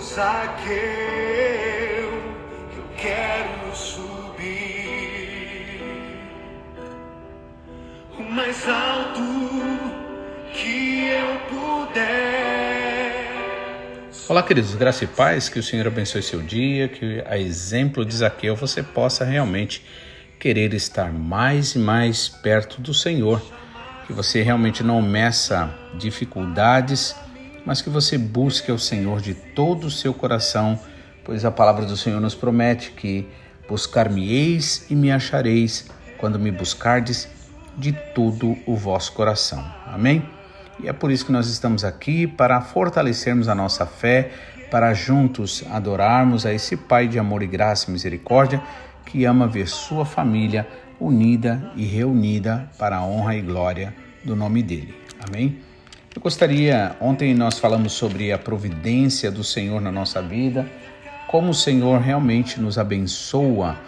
Zaqueu, eu quero subir o mais alto que eu puder. Olá, queridos, graça e paz, que o Senhor abençoe seu dia, que a exemplo de Zaqueu você possa realmente querer estar mais e mais perto do Senhor, que você realmente não meça dificuldades mas que você busque ao Senhor de todo o seu coração, pois a palavra do Senhor nos promete que buscar-me-eis e me achareis quando me buscardes de todo o vosso coração. Amém? E é por isso que nós estamos aqui para fortalecermos a nossa fé, para juntos adorarmos a esse Pai de amor e graça e misericórdia que ama ver sua família unida e reunida para a honra e glória do nome dele. Amém? Eu gostaria, ontem nós falamos sobre a providência do Senhor na nossa vida, como o Senhor realmente nos abençoa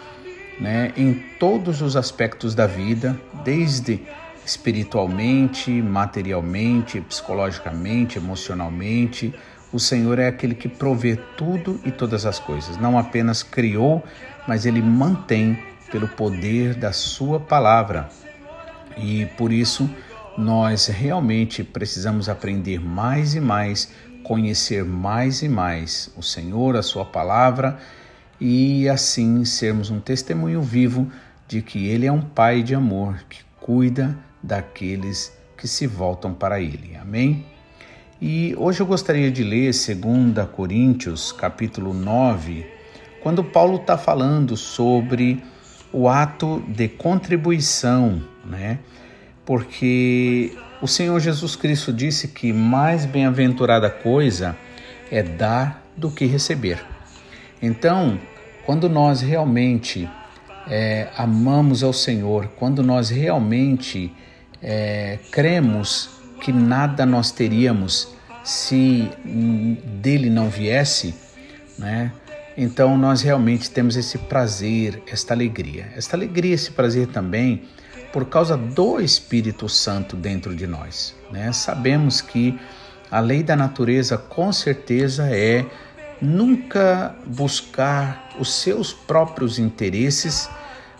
né, em todos os aspectos da vida, desde espiritualmente, materialmente, psicologicamente, emocionalmente. O Senhor é aquele que provê tudo e todas as coisas. Não apenas criou, mas ele mantém pelo poder da sua palavra. E por isso, nós realmente precisamos aprender mais e mais, conhecer mais e mais o Senhor, a Sua palavra e assim sermos um testemunho vivo de que Ele é um Pai de amor que cuida daqueles que se voltam para Ele. Amém? E hoje eu gostaria de ler 2 Coríntios, capítulo 9, quando Paulo está falando sobre o ato de contribuição, né? Porque o Senhor Jesus Cristo disse que mais bem-aventurada coisa é dar do que receber. Então, quando nós realmente é, amamos ao Senhor, quando nós realmente é, cremos que nada nós teríamos se dele não viesse, né? Então nós realmente temos esse prazer, esta alegria. Esta alegria, esse prazer também por causa do Espírito Santo dentro de nós. Né? Sabemos que a lei da natureza com certeza é nunca buscar os seus próprios interesses,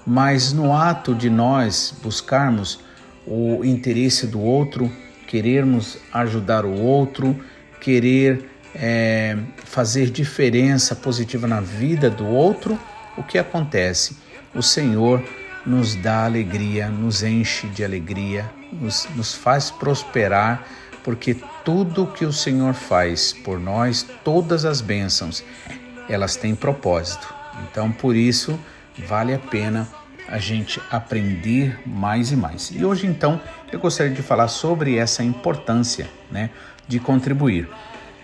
mas no ato de nós buscarmos o interesse do outro, querermos ajudar o outro, querer é, fazer diferença positiva na vida do outro, o que acontece? O Senhor nos dá alegria, nos enche de alegria, nos, nos faz prosperar, porque tudo que o Senhor faz por nós, todas as bênçãos, elas têm propósito. Então, por isso, vale a pena a gente aprender mais e mais. E hoje, então, eu gostaria de falar sobre essa importância né, de contribuir.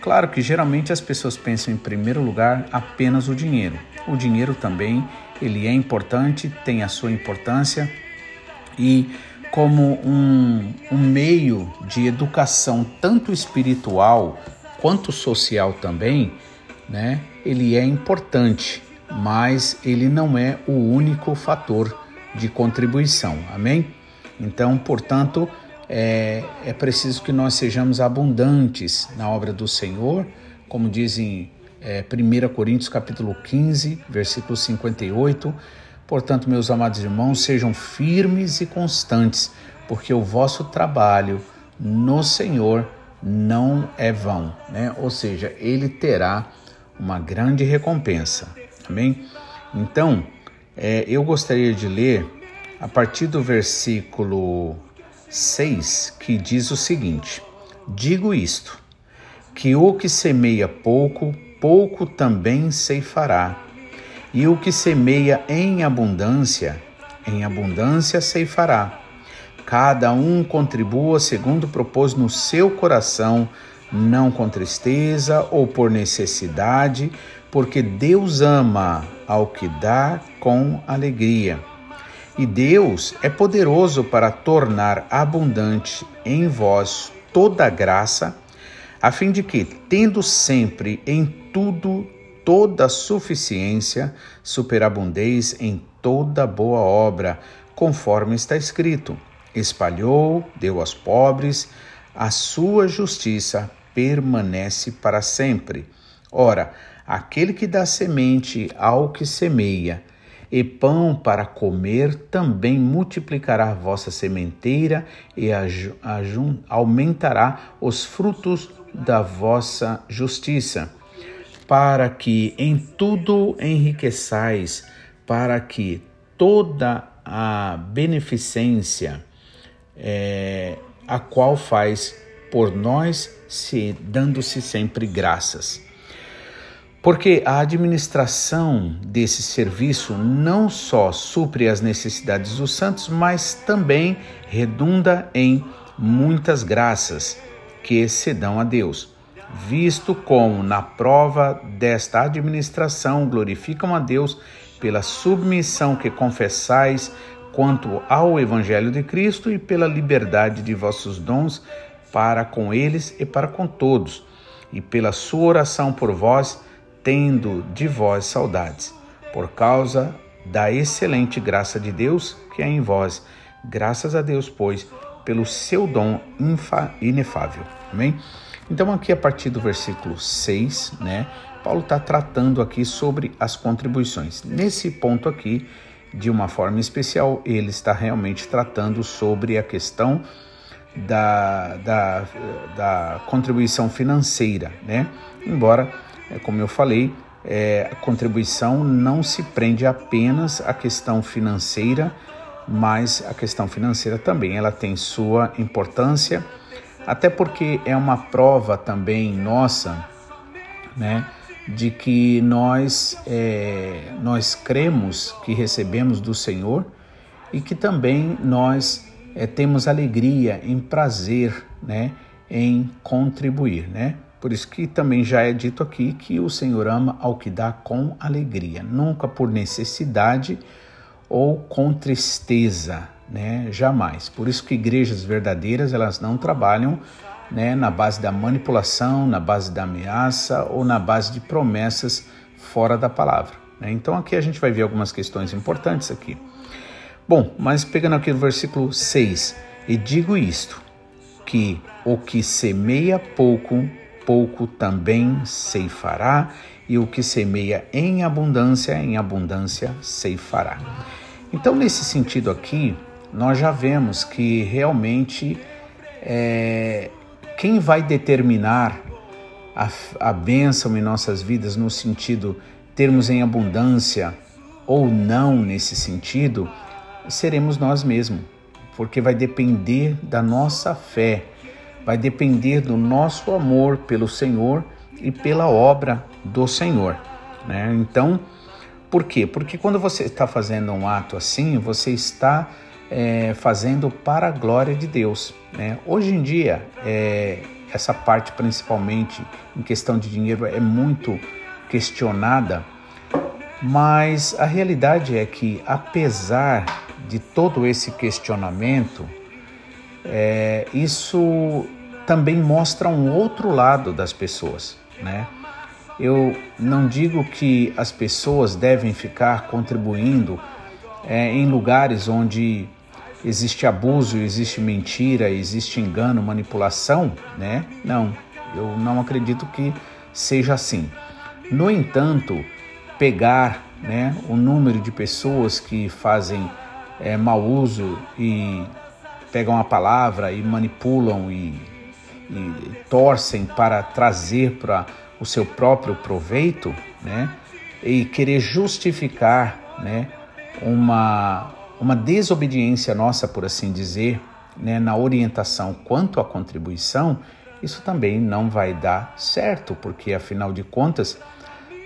Claro que geralmente as pessoas pensam em primeiro lugar apenas o dinheiro. O dinheiro também ele é importante, tem a sua importância e como um, um meio de educação tanto espiritual quanto social também, né? Ele é importante, mas ele não é o único fator de contribuição. Amém? Então, portanto, é, é preciso que nós sejamos abundantes na obra do Senhor, como dizem é, 1 Coríntios capítulo 15, versículo 58. Portanto, meus amados irmãos, sejam firmes e constantes, porque o vosso trabalho no Senhor não é vão, né? Ou seja, ele terá uma grande recompensa. Amém? Então, é, eu gostaria de ler a partir do versículo 6, que diz o seguinte: Digo isto, que o que semeia pouco, pouco também ceifará. E o que semeia em abundância, em abundância ceifará. Cada um contribua segundo propôs no seu coração, não com tristeza ou por necessidade, porque Deus ama ao que dá com alegria. E Deus é poderoso para tornar abundante em vós toda graça a fim de que, tendo sempre em tudo toda suficiência, superabundeis em toda boa obra, conforme está escrito: espalhou, deu aos pobres, a sua justiça permanece para sempre. Ora, aquele que dá semente ao que semeia, e pão para comer, também multiplicará vossa sementeira e aumentará os frutos da vossa justiça, para que em tudo enriqueçais, para que toda a beneficência é, a qual faz por nós, se dando-se sempre graças. Porque a administração desse serviço não só supre as necessidades dos santos, mas também redunda em muitas graças que se dão a Deus, visto como na prova desta administração glorificam a Deus pela submissão que confessais quanto ao Evangelho de Cristo e pela liberdade de vossos dons para com eles e para com todos, e pela sua oração por vós, tendo de vós saudades, por causa da excelente graça de Deus que é em vós. Graças a Deus, pois, pelo seu dom inefável. Amém? Então, aqui a partir do versículo 6, né, Paulo está tratando aqui sobre as contribuições. Nesse ponto aqui, de uma forma especial, ele está realmente tratando sobre a questão da, da, da contribuição financeira, né? Embora, como eu falei, é, a contribuição não se prende apenas à questão financeira, mas a questão financeira também ela tem sua importância, até porque é uma prova também nossa, né? de que nós, é, nós cremos que recebemos do Senhor e que também nós é, temos alegria em prazer né, em contribuir. Né? Por isso que também já é dito aqui que o Senhor ama ao que dá com alegria, nunca por necessidade ou com tristeza, né? Jamais. Por isso que igrejas verdadeiras elas não trabalham né, na base da manipulação, na base da ameaça ou na base de promessas fora da palavra. Né? Então aqui a gente vai ver algumas questões importantes aqui. Bom, mas pegando aqui o versículo 6, e digo isto, que o que semeia pouco, pouco também ceifará, e o que semeia em abundância, em abundância ceifará. Então, nesse sentido aqui, nós já vemos que realmente é, quem vai determinar a, a bênção em nossas vidas no sentido termos em abundância ou não nesse sentido, seremos nós mesmos, porque vai depender da nossa fé, vai depender do nosso amor pelo Senhor e pela obra do Senhor. Né? Então, por quê? Porque quando você está fazendo um ato assim, você está é, fazendo para a glória de Deus. Né? Hoje em dia, é, essa parte principalmente em questão de dinheiro é muito questionada, mas a realidade é que, apesar de todo esse questionamento, é, isso também mostra um outro lado das pessoas, né? Eu não digo que as pessoas devem ficar contribuindo é, em lugares onde existe abuso, existe mentira, existe engano, manipulação, né? Não, eu não acredito que seja assim. No entanto, pegar né, o número de pessoas que fazem é, mau uso e pegam a palavra e manipulam e, e torcem para trazer para o seu próprio proveito, né? E querer justificar, né? Uma, uma desobediência nossa, por assim dizer, né, na orientação quanto à contribuição, isso também não vai dar certo, porque afinal de contas,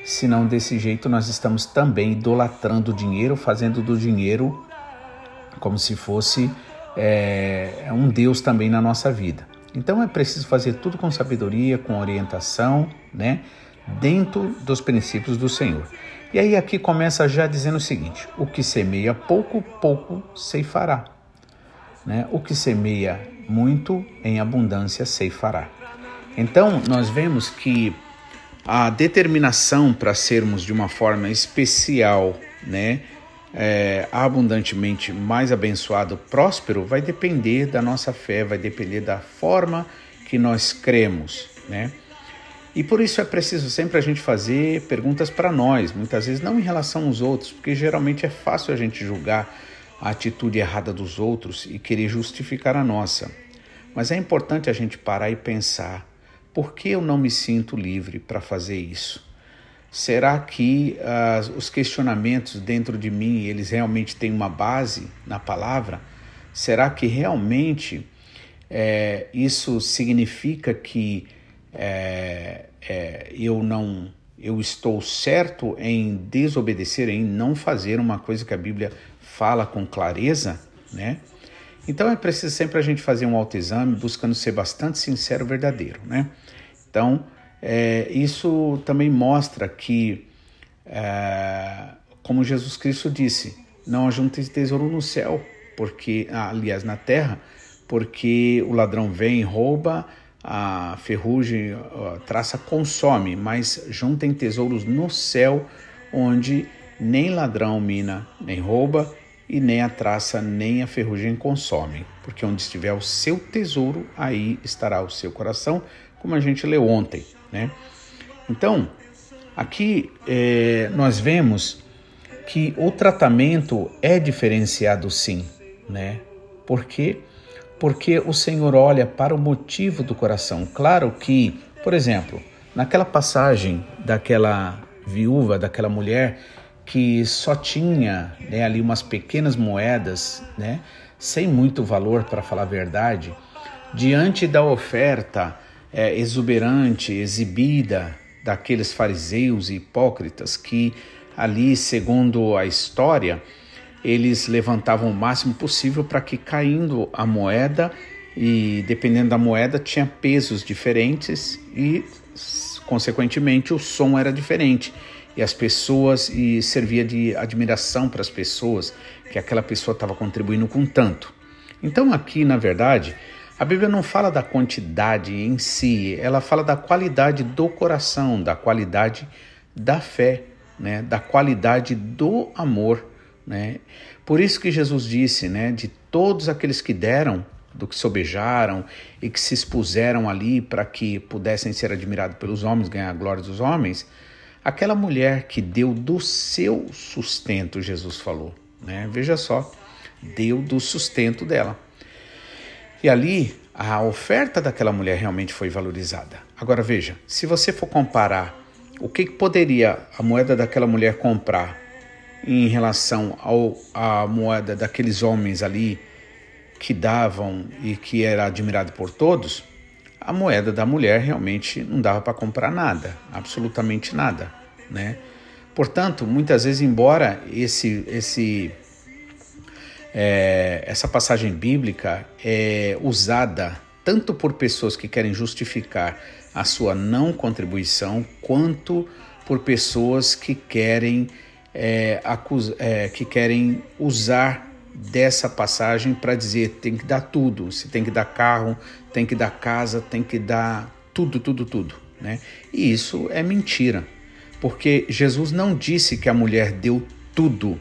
se não desse jeito, nós estamos também idolatrando o dinheiro, fazendo do dinheiro como se fosse é, um Deus também na nossa vida. Então é preciso fazer tudo com sabedoria, com orientação, né, dentro dos princípios do Senhor. E aí aqui começa já dizendo o seguinte: o que semeia pouco, pouco ceifará. Né? O que semeia muito, em abundância ceifará. Então nós vemos que a determinação para sermos de uma forma especial, né, é, abundantemente mais abençoado, próspero, vai depender da nossa fé, vai depender da forma que nós cremos, né? E por isso é preciso sempre a gente fazer perguntas para nós, muitas vezes não em relação aos outros, porque geralmente é fácil a gente julgar a atitude errada dos outros e querer justificar a nossa. Mas é importante a gente parar e pensar: por que eu não me sinto livre para fazer isso? Será que uh, os questionamentos dentro de mim eles realmente têm uma base na palavra? Será que realmente é, isso significa que é, é, eu não eu estou certo em desobedecer, em não fazer uma coisa que a Bíblia fala com clareza, né? Então é preciso sempre a gente fazer um autoexame, buscando ser bastante sincero, verdadeiro, né? Então é, isso também mostra que, é, como Jesus Cristo disse, não ajunte tesouro no céu, porque, ah, aliás, na terra, porque o ladrão vem, rouba, a ferrugem, a traça consome, mas juntem tesouros no céu, onde nem ladrão mina, nem rouba, e nem a traça, nem a ferrugem consomem. Porque onde estiver o seu tesouro, aí estará o seu coração, como a gente leu ontem. Né? Então, aqui é, nós vemos que o tratamento é diferenciado sim, né? Porque porque o Senhor olha para o motivo do coração. Claro que, por exemplo, naquela passagem daquela viúva, daquela mulher que só tinha né, ali umas pequenas moedas, né, sem muito valor, para falar a verdade, diante da oferta é, exuberante, exibida daqueles fariseus e hipócritas que ali, segundo a história, eles levantavam o máximo possível para que caindo a moeda e dependendo da moeda tinha pesos diferentes e consequentemente o som era diferente e as pessoas e servia de admiração para as pessoas que aquela pessoa estava contribuindo com tanto. Então aqui, na verdade, a Bíblia não fala da quantidade em si, ela fala da qualidade do coração, da qualidade da fé, né, da qualidade do amor né? Por isso que Jesus disse, né, de todos aqueles que deram, do que sobejaram e que se expuseram ali para que pudessem ser admirados pelos homens, ganhar a glória dos homens, aquela mulher que deu do seu sustento, Jesus falou, né? Veja só, deu do sustento dela. E ali a oferta daquela mulher realmente foi valorizada. Agora veja, se você for comparar o que, poderia a moeda daquela mulher comprar em relação ao, à moeda daqueles homens ali que davam e que era admirado por todos, a moeda da mulher realmente não dava para comprar nada, absolutamente nada, né? Portanto, muitas vezes, embora esse, esse, é, essa passagem bíblica é usada tanto por pessoas que querem justificar a sua não contribuição, quanto por pessoas que querem é, é, que querem usar dessa passagem para dizer tem que dar tudo, se tem que dar carro, tem que dar casa, tem que dar tudo, tudo, tudo, né? E isso é mentira, porque Jesus não disse que a mulher deu tudo.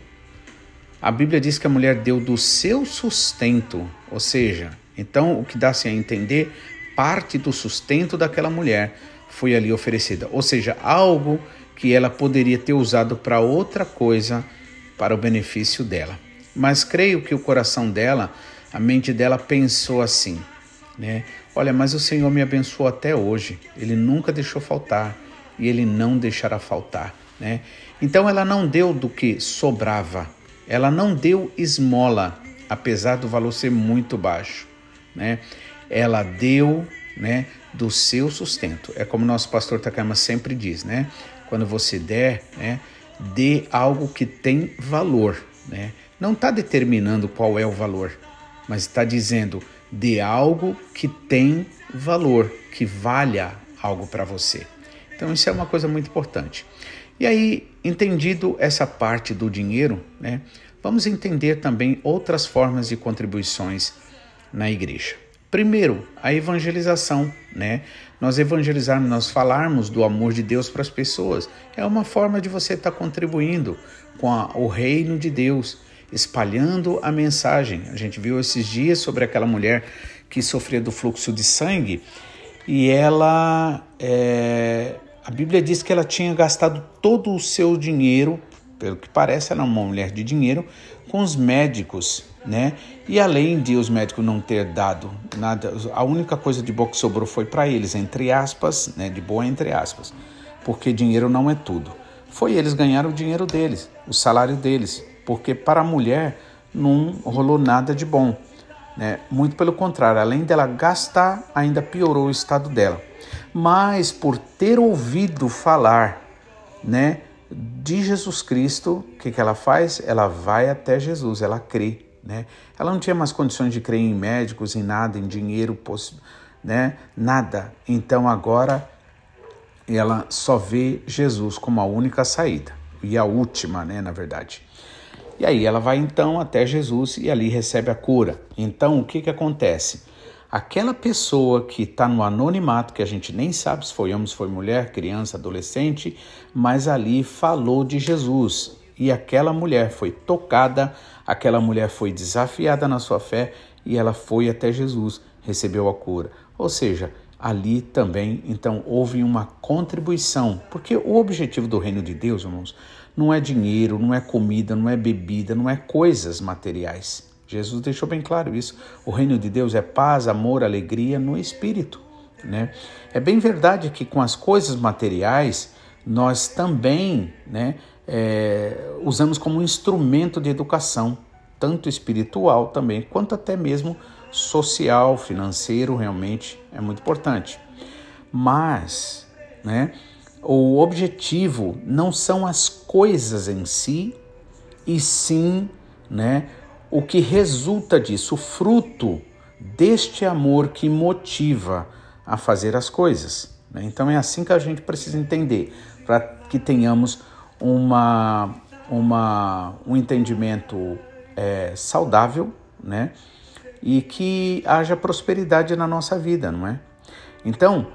A Bíblia diz que a mulher deu do seu sustento, ou seja, então o que dá-se a entender, parte do sustento daquela mulher foi ali oferecida, ou seja, algo que ela poderia ter usado para outra coisa para o benefício dela. Mas creio que o coração dela, a mente dela pensou assim, né? Olha, mas o Senhor me abençoou até hoje. Ele nunca deixou faltar e ele não deixará faltar, né? Então ela não deu do que sobrava. Ela não deu esmola, apesar do valor ser muito baixo, né? Ela deu, né, do seu sustento. É como nosso pastor Takama sempre diz, né? quando você der, né, dê algo que tem valor. Né? Não está determinando qual é o valor, mas está dizendo dê algo que tem valor, que valha algo para você. Então isso é uma coisa muito importante. E aí, entendido essa parte do dinheiro, né, vamos entender também outras formas de contribuições na igreja. Primeiro, a evangelização, né? Nós evangelizarmos, nós falarmos do amor de Deus para as pessoas, é uma forma de você estar tá contribuindo com a, o reino de Deus, espalhando a mensagem. A gente viu esses dias sobre aquela mulher que sofria do fluxo de sangue e ela, é, a Bíblia diz que ela tinha gastado todo o seu dinheiro, pelo que parece, era uma mulher de dinheiro, com os médicos, né? E além de os médicos não ter dado nada, a única coisa de boa que sobrou foi para eles, entre aspas, né? De boa entre aspas, porque dinheiro não é tudo. Foi eles ganharam o dinheiro deles, o salário deles, porque para a mulher não rolou nada de bom. Né? Muito pelo contrário, além dela gastar, ainda piorou o estado dela. Mas por ter ouvido falar né, de Jesus Cristo, o que, que ela faz? Ela vai até Jesus, ela crê. Né? Ela não tinha mais condições de crer em médicos, em nada, em dinheiro, né? nada. Então agora ela só vê Jesus como a única saída e a última, né, na verdade. E aí ela vai então até Jesus e ali recebe a cura. Então o que, que acontece? Aquela pessoa que está no anonimato, que a gente nem sabe se foi homem, se foi mulher, criança, adolescente, mas ali falou de Jesus. E aquela mulher foi tocada, aquela mulher foi desafiada na sua fé e ela foi até Jesus, recebeu a cura. Ou seja, ali também, então, houve uma contribuição, porque o objetivo do reino de Deus, irmãos, não é dinheiro, não é comida, não é bebida, não é coisas materiais. Jesus deixou bem claro isso. O reino de Deus é paz, amor, alegria no espírito. Né? É bem verdade que com as coisas materiais nós também né, é, usamos como instrumento de educação, tanto espiritual também, quanto até mesmo social, financeiro, realmente é muito importante. Mas, né, o objetivo não são as coisas em si, e sim né, o que resulta disso, o fruto deste amor que motiva a fazer as coisas. Né? Então é assim que a gente precisa entender, para que tenhamos uma, uma, um entendimento é, saudável né? e que haja prosperidade na nossa vida, não é? Então,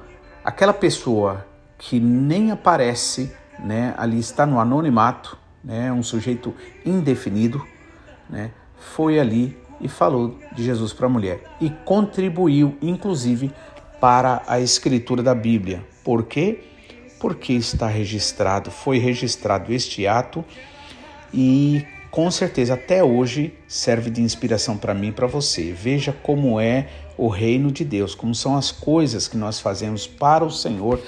aquela pessoa que nem aparece, né, ali está no anonimato, né, um sujeito indefinido, né, foi ali e falou de Jesus para a mulher e contribuiu, inclusive, para a escritura da Bíblia. Por quê? Porque está registrado, foi registrado este ato e com certeza até hoje serve de inspiração para mim e para você. Veja como é o reino de Deus, como são as coisas que nós fazemos para o Senhor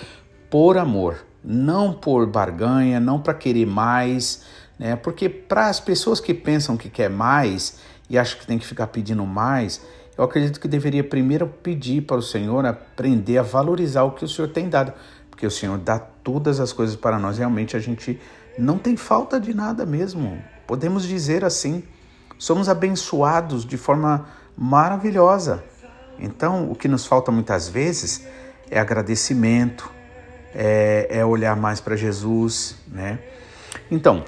por amor, não por barganha, não para querer mais, né? Porque para as pessoas que pensam que quer mais e acham que tem que ficar pedindo mais, eu acredito que deveria primeiro pedir para o Senhor aprender a valorizar o que o Senhor tem dado, porque o Senhor dá todas as coisas para nós. Realmente a gente não tem falta de nada mesmo. Podemos dizer assim, somos abençoados de forma maravilhosa. Então, o que nos falta muitas vezes é agradecimento, é, é olhar mais para Jesus, né? Então,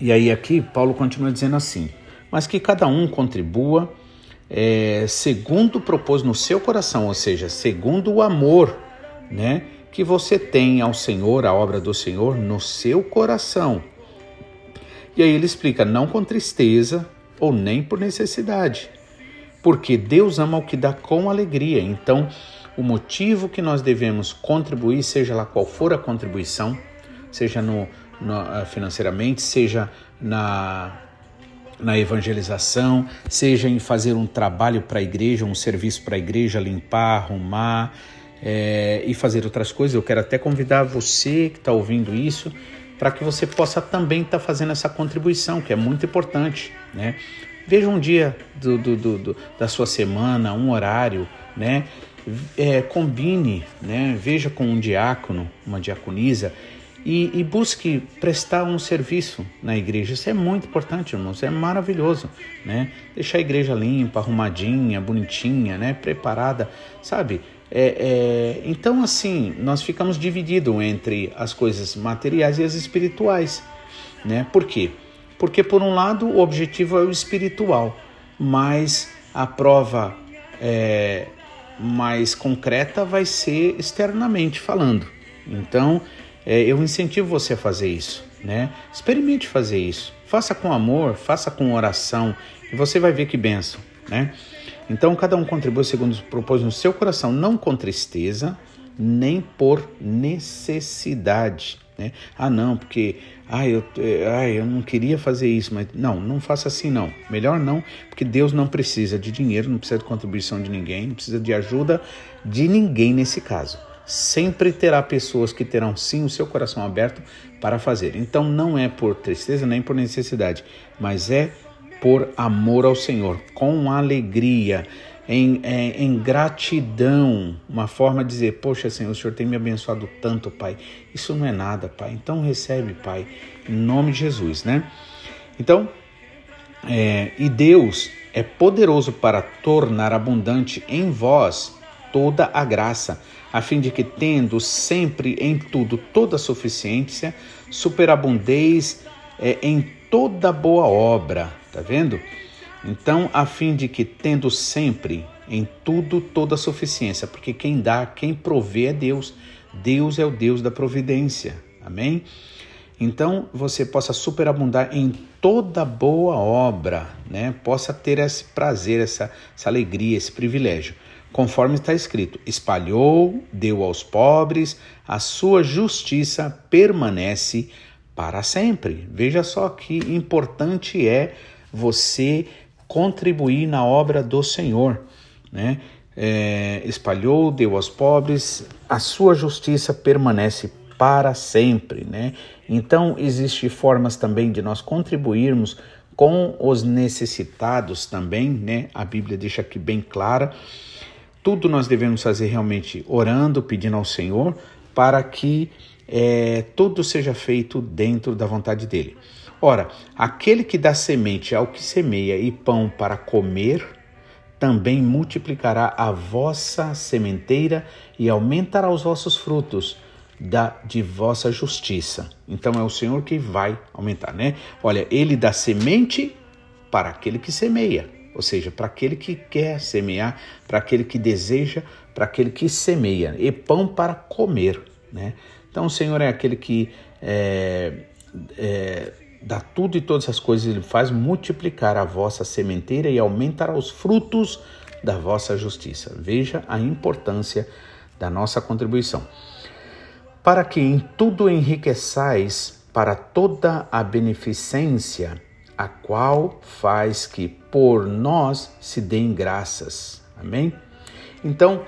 e aí aqui Paulo continua dizendo assim, mas que cada um contribua é, segundo propôs no seu coração, ou seja, segundo o amor, né? Que você tem ao Senhor, a obra do Senhor, no seu coração. E aí ele explica, não com tristeza ou nem por necessidade, porque Deus ama o que dá com alegria. Então, o motivo que nós devemos contribuir, seja lá qual for a contribuição, seja no, financeiramente, seja na, na evangelização, seja em fazer um trabalho para a igreja, um serviço para a igreja, limpar, arrumar é, e fazer outras coisas. Eu quero até convidar você que está ouvindo isso para que você possa também estar tá fazendo essa contribuição, que é muito importante, né? Veja um dia do, do, do, da sua semana, um horário, né? é, combine, né, veja com um diácono, uma diaconisa e, e, busque prestar um serviço na igreja. Isso é muito importante, irmãos, é maravilhoso, né? Deixar a igreja limpa, arrumadinha, bonitinha, né, preparada, sabe? É, é, então, assim, nós ficamos divididos entre as coisas materiais e as espirituais, né? Por quê? Porque, por um lado, o objetivo é o espiritual, mas a prova é, mais concreta vai ser externamente falando. Então, é, eu incentivo você a fazer isso, né? Experimente fazer isso. Faça com amor, faça com oração e você vai ver que benção, né? Então cada um contribui segundo propôs no seu coração, não com tristeza, nem por necessidade. Né? Ah, não, porque ah, eu, ah, eu não queria fazer isso, mas não, não faça assim não. Melhor não, porque Deus não precisa de dinheiro, não precisa de contribuição de ninguém, não precisa de ajuda de ninguém nesse caso. Sempre terá pessoas que terão sim o seu coração aberto para fazer. Então não é por tristeza nem por necessidade, mas é por amor ao Senhor, com alegria em, em, em, gratidão, uma forma de dizer: Poxa, Senhor, o Senhor tem me abençoado tanto, Pai. Isso não é nada, Pai. Então recebe, Pai, em nome de Jesus, né? Então, é, e Deus é poderoso para tornar abundante em vós toda a graça, a fim de que, tendo sempre em tudo toda a suficiência, superabundeis é, em toda boa obra. Tá vendo? Então, a fim de que, tendo sempre em tudo toda a suficiência, porque quem dá, quem provê é Deus. Deus é o Deus da providência. Amém? Então, você possa superabundar em toda boa obra, né? Possa ter esse prazer, essa, essa alegria, esse privilégio. Conforme está escrito: espalhou, deu aos pobres, a sua justiça permanece para sempre. Veja só que importante é você contribuir na obra do Senhor, né? É, espalhou, deu aos pobres, a sua justiça permanece para sempre, né? Então existe formas também de nós contribuirmos com os necessitados também, né? A Bíblia deixa aqui bem clara. Tudo nós devemos fazer realmente orando, pedindo ao Senhor para que é, tudo seja feito dentro da vontade dele. Ora, aquele que dá semente ao que semeia e pão para comer, também multiplicará a vossa sementeira e aumentará os vossos frutos da, de vossa justiça. Então é o Senhor que vai aumentar, né? Olha, ele dá semente para aquele que semeia, ou seja, para aquele que quer semear, para aquele que deseja, para aquele que semeia, e pão para comer, né? Então o Senhor é aquele que é, é, dá tudo e todas as coisas, ele faz multiplicar a vossa sementeira e aumentará os frutos da vossa justiça. Veja a importância da nossa contribuição. Para que em tudo enriqueçais para toda a beneficência, a qual faz que por nós se deem graças. Amém? Então,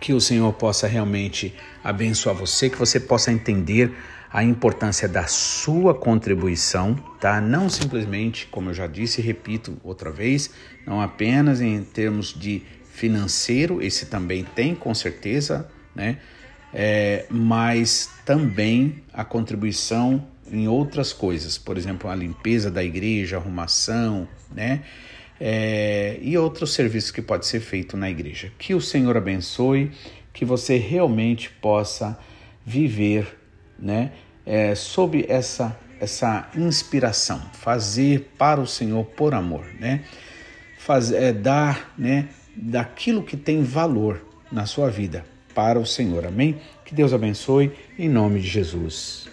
que o Senhor possa realmente abençoar você, que você possa entender a importância da sua contribuição, tá? Não simplesmente, como eu já disse e repito outra vez, não apenas em termos de financeiro, esse também tem com certeza, né? É, mas também a contribuição em outras coisas, por exemplo, a limpeza da igreja, arrumação, né? É, e outros serviços que pode ser feito na igreja. Que o Senhor abençoe, que você realmente possa viver né, é, sob essa, essa inspiração, fazer para o Senhor por amor, né, Faz, é, dar né, daquilo que tem valor na sua vida para o Senhor, amém? Que Deus abençoe, em nome de Jesus.